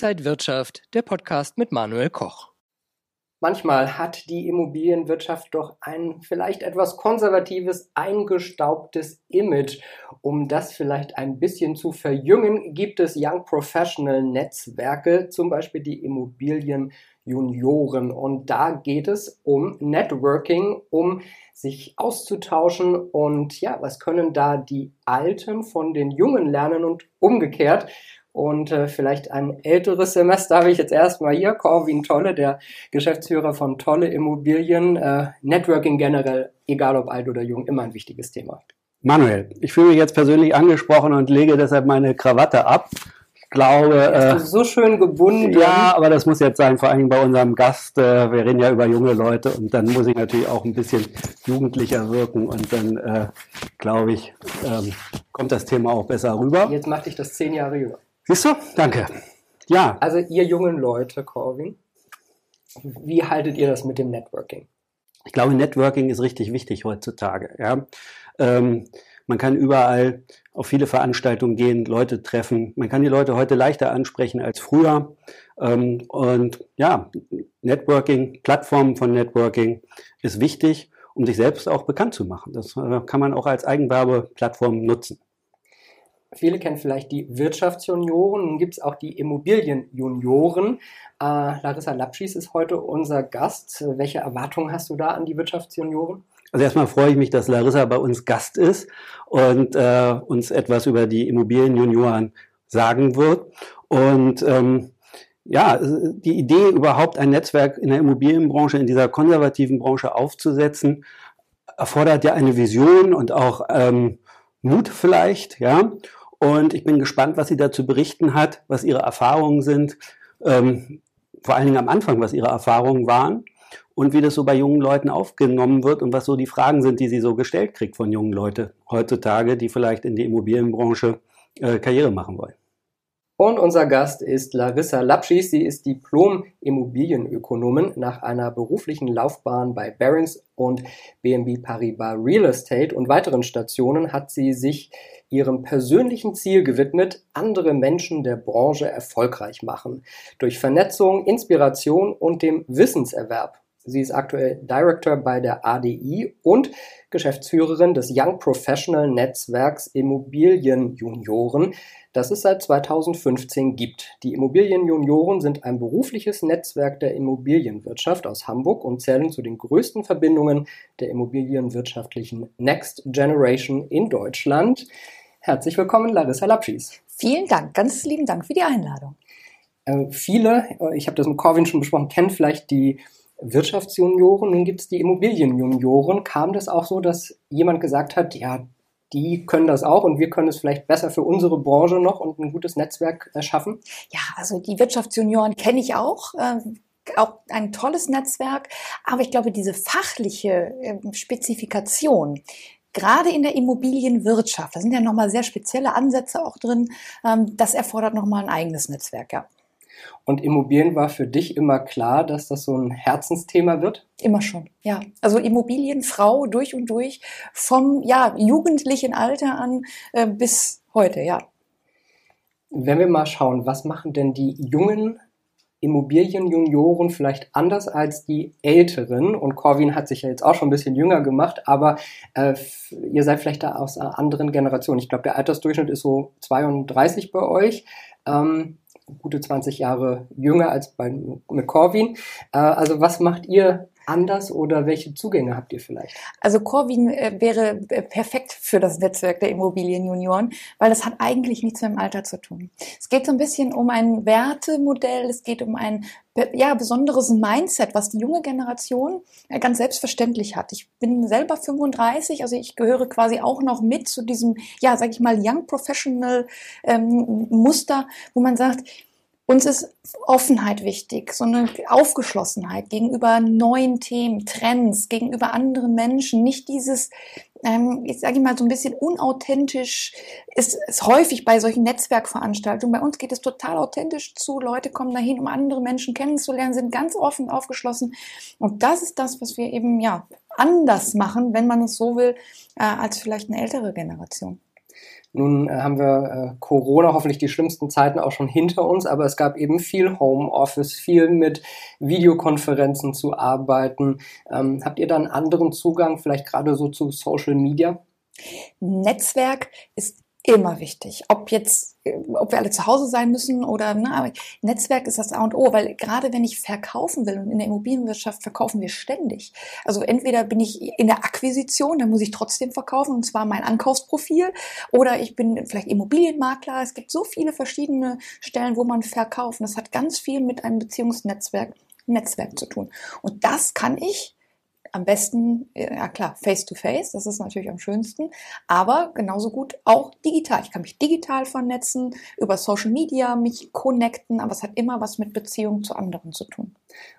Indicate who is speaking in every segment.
Speaker 1: Inside Wirtschaft, der Podcast mit Manuel Koch.
Speaker 2: Manchmal hat die Immobilienwirtschaft doch ein vielleicht etwas konservatives, eingestaubtes Image. Um das vielleicht ein bisschen zu verjüngen, gibt es Young Professional Netzwerke, zum Beispiel die Immobilien Junioren. Und da geht es um Networking, um sich auszutauschen und ja, was können da die Alten von den Jungen lernen und umgekehrt. Und äh, vielleicht ein älteres Semester habe ich jetzt erstmal hier, Corwin Tolle, der Geschäftsführer von Tolle Immobilien. Äh, Networking generell, egal ob alt oder jung, immer ein wichtiges Thema.
Speaker 3: Manuel, ich fühle mich jetzt persönlich angesprochen und lege deshalb meine Krawatte ab glaube.
Speaker 2: Äh, so schön gebunden.
Speaker 3: Ja, aber das muss jetzt sein, vor allem bei unserem Gast. Äh, wir reden ja über junge Leute und dann muss ich natürlich auch ein bisschen jugendlicher wirken und dann äh, glaube ich, ähm, kommt das Thema auch besser rüber.
Speaker 2: Jetzt macht dich das zehn Jahre jünger.
Speaker 3: Siehst du? Danke. Ja.
Speaker 2: Also ihr jungen Leute, Corwin, wie haltet ihr das mit dem Networking?
Speaker 3: Ich glaube, Networking ist richtig wichtig heutzutage. Ja. Ähm, man kann überall auf viele Veranstaltungen gehen, Leute treffen. Man kann die Leute heute leichter ansprechen als früher. Ähm, und ja, Networking, Plattformen von Networking ist wichtig, um sich selbst auch bekannt zu machen. Das äh, kann man auch als Eigenwerbeplattform nutzen.
Speaker 2: Viele kennen vielleicht die Wirtschaftsjunioren, nun gibt es auch die Immobilienjunioren. Äh, Larissa Lapschis ist heute unser Gast. Welche Erwartungen hast du da an die Wirtschaftsjunioren?
Speaker 3: Also erstmal freue ich mich, dass Larissa bei uns Gast ist und äh, uns etwas über die Immobilienjunioren sagen wird. Und ähm, ja, die Idee, überhaupt ein Netzwerk in der Immobilienbranche, in dieser konservativen Branche aufzusetzen, erfordert ja eine Vision und auch ähm, Mut vielleicht, ja. Und ich bin gespannt, was sie dazu berichten hat, was ihre Erfahrungen sind, ähm, vor allen Dingen am Anfang, was ihre Erfahrungen waren und wie das so bei jungen Leuten aufgenommen wird und was so die Fragen sind, die sie so gestellt kriegt von jungen Leuten heutzutage, die vielleicht in die Immobilienbranche äh, Karriere machen wollen.
Speaker 2: Und unser Gast ist Larissa Lapschis. Sie ist Diplom-Immobilienökonomin. Nach einer beruflichen Laufbahn bei Barings und BNB Paribas Real Estate und weiteren Stationen hat sie sich ihrem persönlichen Ziel gewidmet, andere Menschen der Branche erfolgreich machen. Durch Vernetzung, Inspiration und dem Wissenserwerb. Sie ist aktuell Director bei der ADI und Geschäftsführerin des Young Professional Netzwerks Immobilienjunioren, das es seit 2015 gibt. Die Immobilienjunioren sind ein berufliches Netzwerk der Immobilienwirtschaft aus Hamburg und zählen zu den größten Verbindungen der immobilienwirtschaftlichen Next Generation in Deutschland. Herzlich willkommen, Larissa Lapschis.
Speaker 4: Vielen Dank, ganz lieben Dank für die Einladung.
Speaker 2: Äh, viele, äh, ich habe das mit Corwin schon besprochen, kennen vielleicht die Wirtschaftsjunioren, nun gibt es die Immobilienjunioren. Kam das auch so, dass jemand gesagt hat, ja, die können das auch und wir können es vielleicht besser für unsere Branche noch und ein gutes Netzwerk erschaffen?
Speaker 4: Ja, also die Wirtschaftsjunioren kenne ich auch. Äh, auch ein tolles Netzwerk, aber ich glaube, diese fachliche äh, Spezifikation, gerade in der Immobilienwirtschaft, da sind ja nochmal sehr spezielle Ansätze auch drin, ähm, das erfordert nochmal ein eigenes Netzwerk, ja.
Speaker 2: Und Immobilien war für dich immer klar, dass das so ein Herzensthema wird?
Speaker 4: Immer schon, ja. Also Immobilienfrau durch und durch, vom ja, jugendlichen Alter an äh, bis heute, ja.
Speaker 2: Wenn wir mal schauen, was machen denn die jungen Immobilienjunioren vielleicht anders als die älteren? Und Corwin hat sich ja jetzt auch schon ein bisschen jünger gemacht, aber äh, ihr seid vielleicht da aus einer anderen Generation. Ich glaube, der Altersdurchschnitt ist so 32 bei euch. Ähm, gute 20 Jahre jünger als bei, mit. Äh, also was macht ihr anders oder welche Zugänge habt ihr vielleicht?
Speaker 4: Also Corwin äh, wäre äh, perfekt für das Netzwerk der Immobilienjunioren, weil das hat eigentlich nichts mit dem Alter zu tun. Es geht so ein bisschen um ein Wertemodell, es geht um ein ja, besonderes Mindset, was die junge Generation ganz selbstverständlich hat. Ich bin selber 35, also ich gehöre quasi auch noch mit zu diesem, ja, sag ich mal, Young Professional ähm, Muster, wo man sagt, uns ist Offenheit wichtig, so eine Aufgeschlossenheit gegenüber neuen Themen, Trends, gegenüber anderen Menschen. Nicht dieses, ähm, ich sage mal so ein bisschen unauthentisch, ist, ist häufig bei solchen Netzwerkveranstaltungen. Bei uns geht es total authentisch zu. Leute kommen dahin, um andere Menschen kennenzulernen, sind ganz offen, aufgeschlossen. Und das ist das, was wir eben ja anders machen, wenn man es so will, äh, als vielleicht eine ältere Generation.
Speaker 2: Nun äh, haben wir äh, Corona, hoffentlich die schlimmsten Zeiten auch schon hinter uns, aber es gab eben viel Homeoffice, viel mit Videokonferenzen zu arbeiten. Ähm, habt ihr da einen anderen Zugang, vielleicht gerade so zu Social Media?
Speaker 4: Netzwerk ist immer wichtig. Ob jetzt, ob wir alle zu Hause sein müssen oder, ne, aber Netzwerk ist das A und O, weil gerade wenn ich verkaufen will und in der Immobilienwirtschaft verkaufen wir ständig. Also entweder bin ich in der Akquisition, dann muss ich trotzdem verkaufen und zwar mein Ankaufsprofil oder ich bin vielleicht Immobilienmakler. Es gibt so viele verschiedene Stellen, wo man verkauft. das hat ganz viel mit einem Beziehungsnetzwerk Netzwerk zu tun. Und das kann ich am besten, ja klar, face to face, das ist natürlich am schönsten, aber genauso gut auch digital. Ich kann mich digital vernetzen, über Social Media mich connecten, aber es hat immer was mit Beziehung zu anderen zu tun.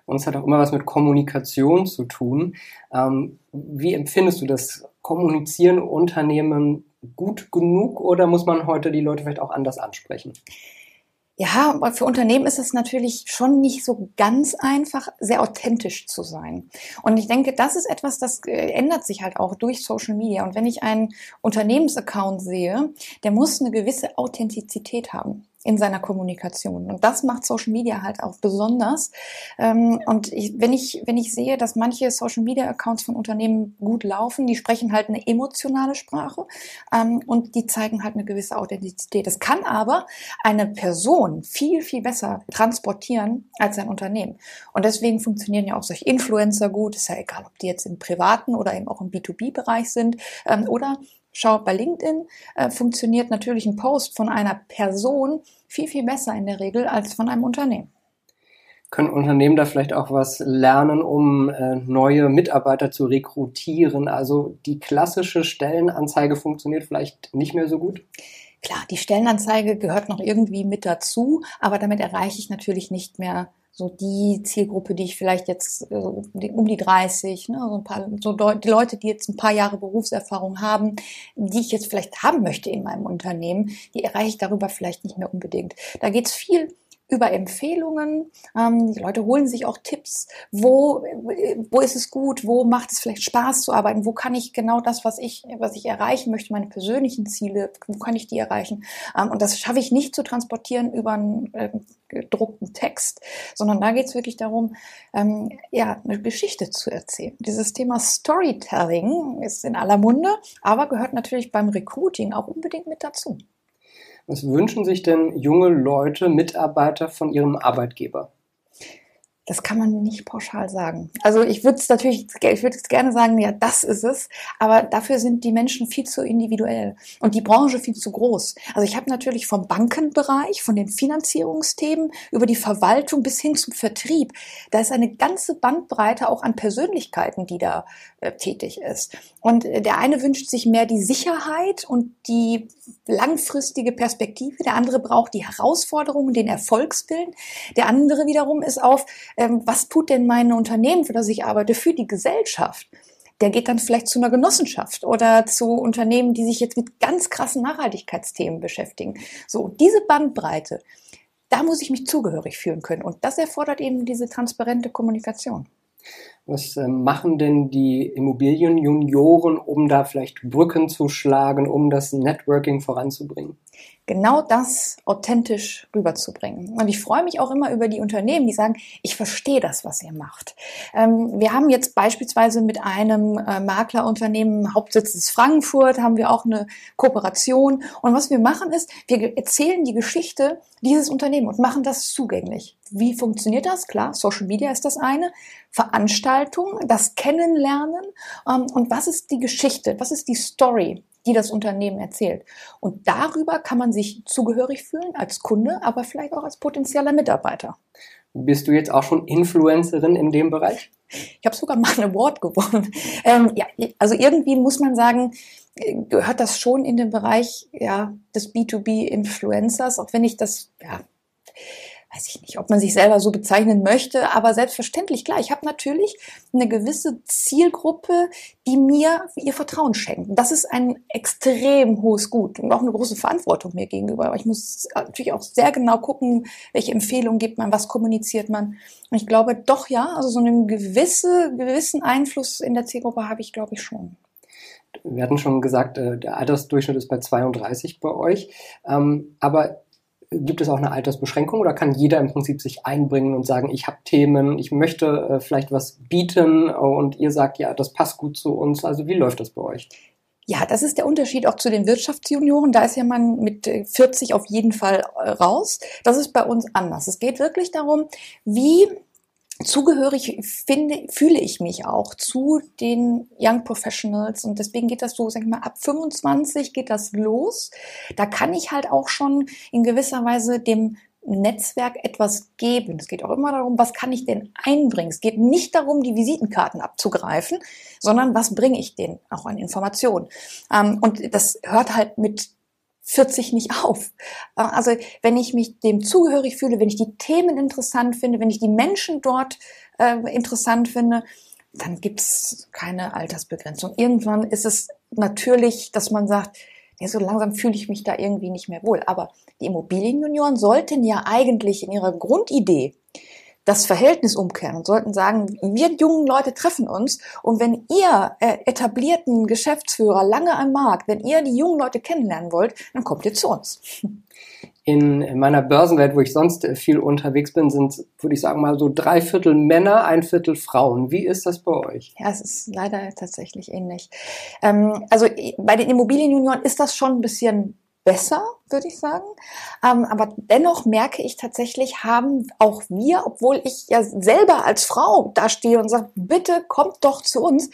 Speaker 2: Und es hat auch immer was mit Kommunikation zu tun. Ähm, wie empfindest du das? Kommunizieren Unternehmen gut genug oder muss man heute die Leute vielleicht auch anders ansprechen?
Speaker 4: Ja, für Unternehmen ist es natürlich schon nicht so ganz einfach, sehr authentisch zu sein. Und ich denke, das ist etwas, das äh, ändert sich halt auch durch Social Media. Und wenn ich einen Unternehmensaccount sehe, der muss eine gewisse Authentizität haben in seiner Kommunikation. Und das macht Social Media halt auch besonders. Ähm, und ich, wenn ich, wenn ich sehe, dass manche Social Media Accounts von Unternehmen gut laufen, die sprechen halt eine emotionale Sprache ähm, und die zeigen halt eine gewisse Authentizität. Das kann aber eine Person viel, viel besser transportieren als ein Unternehmen. Und deswegen funktionieren ja auch solche Influencer gut. Ist ja egal, ob die jetzt im privaten oder eben auch im B2B-Bereich sind ähm, oder Schau, bei LinkedIn äh, funktioniert natürlich ein Post von einer Person viel, viel besser in der Regel als von einem Unternehmen.
Speaker 2: Können Unternehmen da vielleicht auch was lernen, um äh, neue Mitarbeiter zu rekrutieren? Also die klassische Stellenanzeige funktioniert vielleicht nicht mehr so gut?
Speaker 4: Klar, die Stellenanzeige gehört noch irgendwie mit dazu, aber damit erreiche ich natürlich nicht mehr so die Zielgruppe, die ich vielleicht jetzt äh, um die 30, ne, so ein paar, so die Leute, die jetzt ein paar Jahre Berufserfahrung haben, die ich jetzt vielleicht haben möchte in meinem Unternehmen, die erreiche ich darüber vielleicht nicht mehr unbedingt. Da geht es viel über Empfehlungen. Ähm, die Leute holen sich auch Tipps. Wo, wo ist es gut? Wo macht es vielleicht Spaß zu arbeiten? Wo kann ich genau das, was ich, was ich erreichen möchte, meine persönlichen Ziele, wo kann ich die erreichen? Ähm, und das schaffe ich nicht zu transportieren über einen äh, gedruckten Text, sondern da geht es wirklich darum, ähm, ja, eine Geschichte zu erzählen. Dieses Thema Storytelling ist in aller Munde, aber gehört natürlich beim Recruiting auch unbedingt mit dazu.
Speaker 2: Was wünschen sich denn junge Leute, Mitarbeiter von ihrem Arbeitgeber?
Speaker 4: Das kann man nicht pauschal sagen. Also ich würde es natürlich, ich würde gerne sagen, ja, das ist es, aber dafür sind die Menschen viel zu individuell und die Branche viel zu groß. Also ich habe natürlich vom Bankenbereich, von den Finanzierungsthemen über die Verwaltung bis hin zum Vertrieb, da ist eine ganze Bandbreite auch an Persönlichkeiten, die da äh, tätig ist. Und äh, der eine wünscht sich mehr die Sicherheit und die langfristige Perspektive, der andere braucht die Herausforderungen, den Erfolgswillen, der andere wiederum ist auf ähm, was tut denn mein Unternehmen, für das ich arbeite, für die Gesellschaft? Der geht dann vielleicht zu einer Genossenschaft oder zu Unternehmen, die sich jetzt mit ganz krassen Nachhaltigkeitsthemen beschäftigen. So, diese Bandbreite, da muss ich mich zugehörig fühlen können. Und das erfordert eben diese transparente Kommunikation.
Speaker 2: Was äh, machen denn die Immobilienjunioren, um da vielleicht Brücken zu schlagen, um das Networking voranzubringen?
Speaker 4: Genau das authentisch rüberzubringen. Und ich freue mich auch immer über die Unternehmen, die sagen, ich verstehe das, was ihr macht. Ähm, wir haben jetzt beispielsweise mit einem äh, Maklerunternehmen, Hauptsitz ist Frankfurt, haben wir auch eine Kooperation. Und was wir machen ist, wir erzählen die Geschichte dieses Unternehmens und machen das zugänglich. Wie funktioniert das? Klar, Social Media ist das eine. Veranstaltung, das Kennenlernen. Ähm, und was ist die Geschichte? Was ist die Story? Die das Unternehmen erzählt. Und darüber kann man sich zugehörig fühlen als Kunde, aber vielleicht auch als potenzieller Mitarbeiter.
Speaker 2: Bist du jetzt auch schon Influencerin in dem Bereich?
Speaker 4: Ich habe sogar mal ein Award gewonnen. Ähm, ja, also irgendwie muss man sagen, gehört das schon in den Bereich ja, des B2B-Influencers, auch wenn ich das ja, weiß ich nicht, ob man sich selber so bezeichnen möchte, aber selbstverständlich, klar, ich habe natürlich eine gewisse Zielgruppe, die mir ihr Vertrauen schenkt. Das ist ein extrem hohes Gut und auch eine große Verantwortung mir gegenüber. Aber ich muss natürlich auch sehr genau gucken, welche Empfehlungen gibt man, was kommuniziert man. Und ich glaube doch ja, also so einen gewisse, gewissen Einfluss in der Zielgruppe habe ich, glaube ich, schon.
Speaker 2: Wir hatten schon gesagt, äh, der Altersdurchschnitt ist bei 32 bei euch. Ähm, aber gibt es auch eine Altersbeschränkung oder kann jeder im Prinzip sich einbringen und sagen, ich habe Themen, ich möchte äh, vielleicht was bieten und ihr sagt, ja, das passt gut zu uns. Also wie läuft das bei euch?
Speaker 4: Ja, das ist der Unterschied auch zu den Wirtschaftsjunioren. Da ist ja man mit 40 auf jeden Fall raus. Das ist bei uns anders. Es geht wirklich darum, wie zugehörig finde, fühle ich mich auch zu den Young Professionals und deswegen geht das so, sag ich mal, ab 25 geht das los. Da kann ich halt auch schon in gewisser Weise dem Netzwerk etwas geben. Es geht auch immer darum, was kann ich denn einbringen. Es geht nicht darum, die Visitenkarten abzugreifen, sondern was bringe ich denen auch an Informationen. Ähm, und das hört halt mit 40 nicht auf. Äh, also wenn ich mich dem zugehörig fühle, wenn ich die Themen interessant finde, wenn ich die Menschen dort äh, interessant finde, dann gibt's keine Altersbegrenzung. Irgendwann ist es natürlich, dass man sagt, ja, so langsam fühle ich mich da irgendwie nicht mehr wohl. Aber die Immobilienjunioren sollten ja eigentlich in ihrer Grundidee das Verhältnis umkehren und sollten sagen, wir jungen Leute treffen uns und wenn ihr äh, etablierten Geschäftsführer lange am Markt, wenn ihr die jungen Leute kennenlernen wollt, dann kommt ihr zu uns.
Speaker 2: In meiner Börsenwelt, wo ich sonst äh, viel unterwegs bin, sind, würde ich sagen, mal so drei Viertel Männer, ein Viertel Frauen. Wie ist das bei euch?
Speaker 4: Ja, es ist leider tatsächlich ähnlich. Ähm, also bei den Immobilienjunioren ist das schon ein bisschen besser, würde ich sagen. Ähm, aber dennoch merke ich tatsächlich, haben auch wir, obwohl ich ja selber als Frau da stehe und sage, bitte kommt doch zu uns,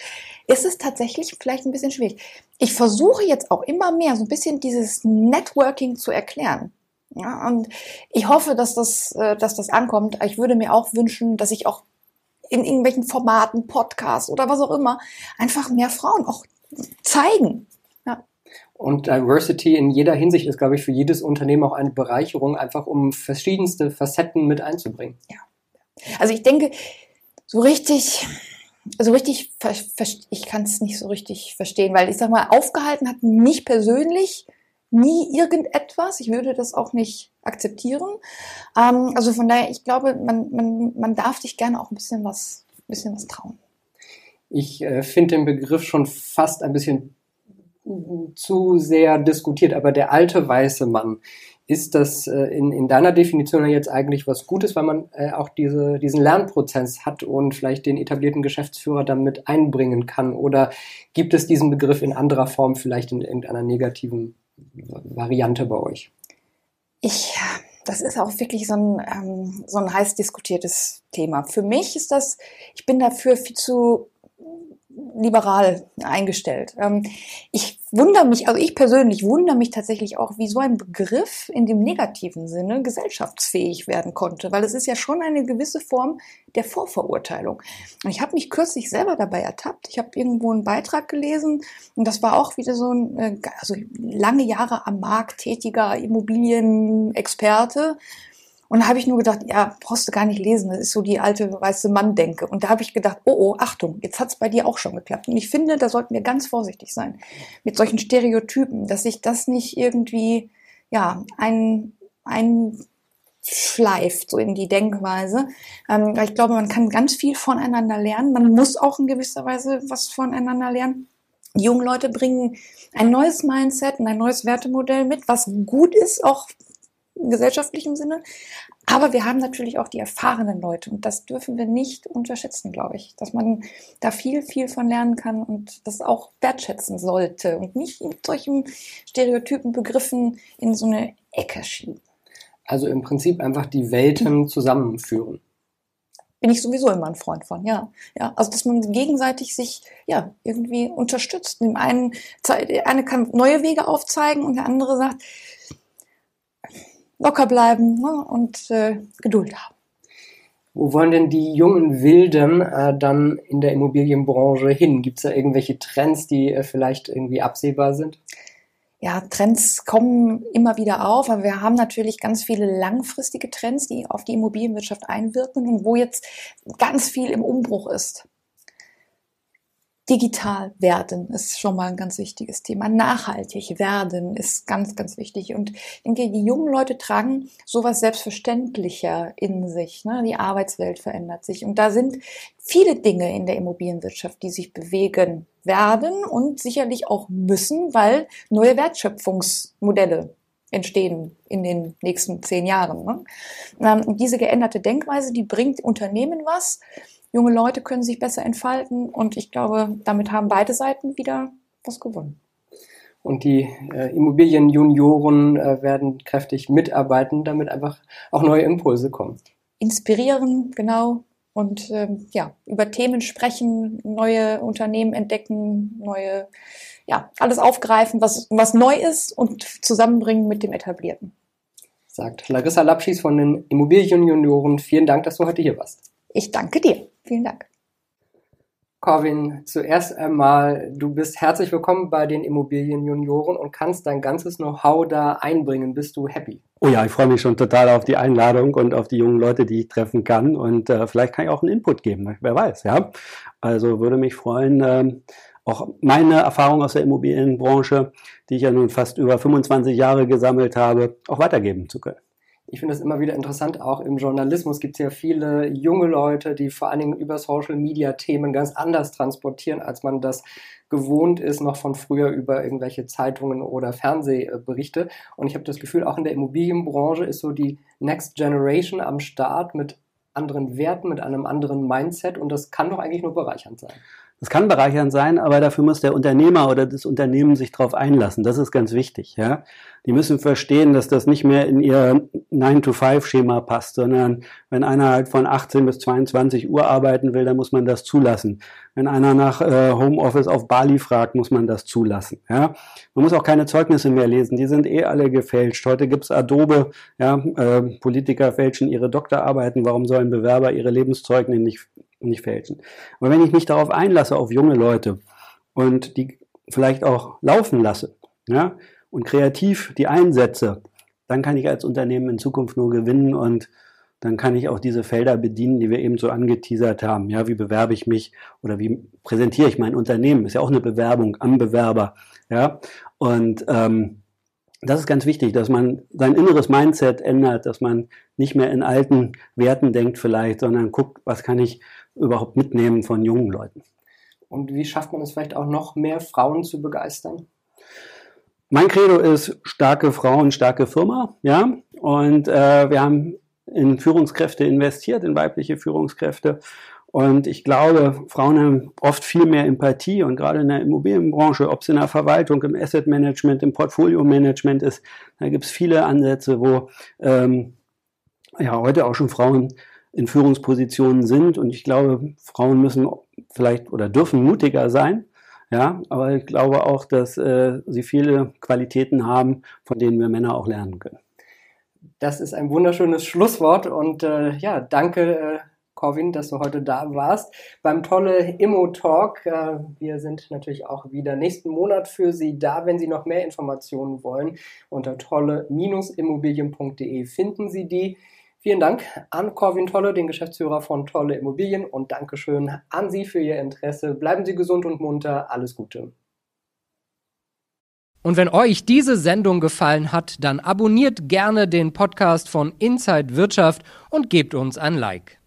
Speaker 4: ist es tatsächlich vielleicht ein bisschen schwierig. Ich versuche jetzt auch immer mehr so ein bisschen dieses Networking zu erklären. Ja, und ich hoffe, dass das, äh, dass das ankommt. Ich würde mir auch wünschen, dass ich auch in irgendwelchen Formaten, Podcasts oder was auch immer, einfach mehr Frauen auch zeigen.
Speaker 2: Und Diversity in jeder Hinsicht ist, glaube ich, für jedes Unternehmen auch eine Bereicherung, einfach um verschiedenste Facetten mit einzubringen.
Speaker 4: Ja. Also ich denke, so richtig, so richtig, ich kann es nicht so richtig verstehen, weil ich sag mal, aufgehalten hat mich persönlich nie irgendetwas. Ich würde das auch nicht akzeptieren. Ähm, also von daher, ich glaube, man, man, man darf sich gerne auch ein bisschen was, ein bisschen was trauen.
Speaker 2: Ich äh, finde den Begriff schon fast ein bisschen zu sehr diskutiert, aber der alte weiße Mann, ist das äh, in, in deiner Definition jetzt eigentlich was Gutes, weil man äh, auch diese, diesen Lernprozess hat und vielleicht den etablierten Geschäftsführer damit einbringen kann? Oder gibt es diesen Begriff in anderer Form, vielleicht in irgendeiner negativen Variante bei euch?
Speaker 4: Ich, das ist auch wirklich so ein, ähm, so ein heiß diskutiertes Thema. Für mich ist das, ich bin dafür viel zu liberal eingestellt. Ähm, ich wundere mich, also ich persönlich wundere mich tatsächlich auch, wie so ein Begriff in dem negativen Sinne gesellschaftsfähig werden konnte, weil es ist ja schon eine gewisse Form der Vorverurteilung. Und ich habe mich kürzlich selber dabei ertappt. Ich habe irgendwo einen Beitrag gelesen und das war auch wieder so ein, äh, also lange Jahre am Markt tätiger Immobilienexperte und da habe ich nur gedacht, ja, brauchst du gar nicht lesen, das ist so die alte weiße Mann-Denke. Und da habe ich gedacht, oh, oh, Achtung, jetzt hat's bei dir auch schon geklappt. Und ich finde, da sollten wir ganz vorsichtig sein mit solchen Stereotypen, dass sich das nicht irgendwie, ja, ein, ein schleift, so in die Denkweise. Ähm, ich glaube, man kann ganz viel voneinander lernen. Man muss auch in gewisser Weise was voneinander lernen. Die jungen Leute bringen ein neues Mindset und ein neues Wertemodell mit, was gut ist, auch gesellschaftlichem Sinne. Aber wir haben natürlich auch die erfahrenen Leute und das dürfen wir nicht unterschätzen, glaube ich, dass man da viel, viel von lernen kann und das auch wertschätzen sollte und nicht mit solchen Stereotypen Begriffen in so eine Ecke schieben.
Speaker 2: Also im Prinzip einfach die Welten zusammenführen.
Speaker 4: Bin ich sowieso immer ein Freund von, ja. Ja, also dass man gegenseitig sich ja irgendwie unterstützt. Dem einen, der eine kann neue Wege aufzeigen und der andere sagt, locker bleiben ne, und äh, Geduld haben.
Speaker 2: Wo wollen denn die jungen Wilden äh, dann in der Immobilienbranche hin? Gibt es da irgendwelche Trends, die äh, vielleicht irgendwie absehbar sind?
Speaker 4: Ja, Trends kommen immer wieder auf, aber wir haben natürlich ganz viele langfristige Trends, die auf die Immobilienwirtschaft einwirken und wo jetzt ganz viel im Umbruch ist. Digital werden ist schon mal ein ganz wichtiges Thema. Nachhaltig werden ist ganz, ganz wichtig. Und ich denke, die jungen Leute tragen sowas selbstverständlicher in sich. Ne? Die Arbeitswelt verändert sich. Und da sind viele Dinge in der Immobilienwirtschaft, die sich bewegen werden und sicherlich auch müssen, weil neue Wertschöpfungsmodelle entstehen in den nächsten zehn Jahren. Ne? Ähm, diese geänderte Denkweise, die bringt Unternehmen was junge Leute können sich besser entfalten und ich glaube, damit haben beide Seiten wieder was gewonnen.
Speaker 2: Und die äh, Immobilienjunioren äh, werden kräftig mitarbeiten, damit einfach auch neue Impulse kommen.
Speaker 4: Inspirieren, genau. Und ähm, ja, über Themen sprechen, neue Unternehmen entdecken, neue, ja, alles aufgreifen, was, was neu ist und zusammenbringen mit dem Etablierten.
Speaker 2: Sagt Larissa Lapschis von den Immobilienjunioren. Vielen Dank, dass du heute hier warst.
Speaker 4: Ich danke dir. Vielen Dank.
Speaker 2: Corwin, zuerst einmal, du bist herzlich willkommen bei den Immobilienjunioren und kannst dein ganzes Know-how da einbringen. Bist du happy?
Speaker 3: Oh ja, ich freue mich schon total auf die Einladung und auf die jungen Leute, die ich treffen kann. Und äh, vielleicht kann ich auch einen Input geben, wer weiß, ja. Also würde mich freuen, äh, auch meine Erfahrung aus der Immobilienbranche, die ich ja nun fast über 25 Jahre gesammelt habe, auch weitergeben zu können
Speaker 2: ich finde es immer wieder interessant, auch im Journalismus gibt es ja viele junge Leute, die vor allen Dingen über Social Media Themen ganz anders transportieren, als man das gewohnt ist, noch von früher über irgendwelche Zeitungen oder Fernsehberichte. Und ich habe das Gefühl, auch in der Immobilienbranche ist so die Next Generation am Start mit anderen Werten, mit einem anderen Mindset und das kann doch eigentlich nur bereichernd sein.
Speaker 3: Das kann bereichernd sein, aber dafür muss der Unternehmer oder das Unternehmen sich darauf einlassen. Das ist ganz wichtig. Ja? Die müssen verstehen, dass das nicht mehr in ihr 9-to-5-Schema passt, sondern wenn einer halt von 18 bis 22 Uhr arbeiten will, dann muss man das zulassen. Wenn einer nach äh, Homeoffice auf Bali fragt, muss man das zulassen. Ja? Man muss auch keine Zeugnisse mehr lesen, die sind eh alle gefälscht. Heute gibt's Adobe, ja? Äh, Politiker fälschen ihre Doktorarbeiten, warum sollen Bewerber ihre Lebenszeugnisse nicht nicht fälschen. Aber wenn ich mich darauf einlasse, auf junge Leute und die vielleicht auch laufen lasse, ja, und kreativ die einsetze, dann kann ich als Unternehmen in Zukunft nur gewinnen und dann kann ich auch diese Felder bedienen, die wir eben so angeteasert haben. Ja, wie bewerbe ich mich oder wie präsentiere ich mein Unternehmen? Ist ja auch eine Bewerbung am Bewerber. Ja, und ähm, das ist ganz wichtig, dass man sein inneres Mindset ändert, dass man nicht mehr in alten Werten denkt vielleicht, sondern guckt, was kann ich überhaupt mitnehmen von jungen Leuten.
Speaker 2: Und wie schafft man es vielleicht auch noch mehr Frauen zu begeistern?
Speaker 3: Mein Credo ist starke Frauen, starke Firma, ja. Und äh, wir haben in Führungskräfte investiert, in weibliche Führungskräfte. Und ich glaube, Frauen haben oft viel mehr Empathie und gerade in der Immobilienbranche, ob es in der Verwaltung, im Asset Management, im Portfolio Management ist, da gibt es viele Ansätze, wo ähm, ja heute auch schon Frauen in Führungspositionen sind. Und ich glaube, Frauen müssen vielleicht oder dürfen mutiger sein. Ja, aber ich glaube auch, dass äh, sie viele Qualitäten haben, von denen wir Männer auch lernen können.
Speaker 2: Das ist ein wunderschönes Schlusswort und äh, ja, danke, äh, Corvin, dass du heute da warst beim tolle Immo Talk. Äh, wir sind natürlich auch wieder nächsten Monat für Sie da, wenn Sie noch mehr Informationen wollen. Unter tolle-immobilien.de finden Sie die. Vielen Dank an Corwin Tolle, den Geschäftsführer von Tolle Immobilien und Dankeschön an Sie für Ihr Interesse. Bleiben Sie gesund und munter. Alles Gute.
Speaker 1: Und wenn euch diese Sendung gefallen hat, dann abonniert gerne den Podcast von Inside Wirtschaft und gebt uns ein Like.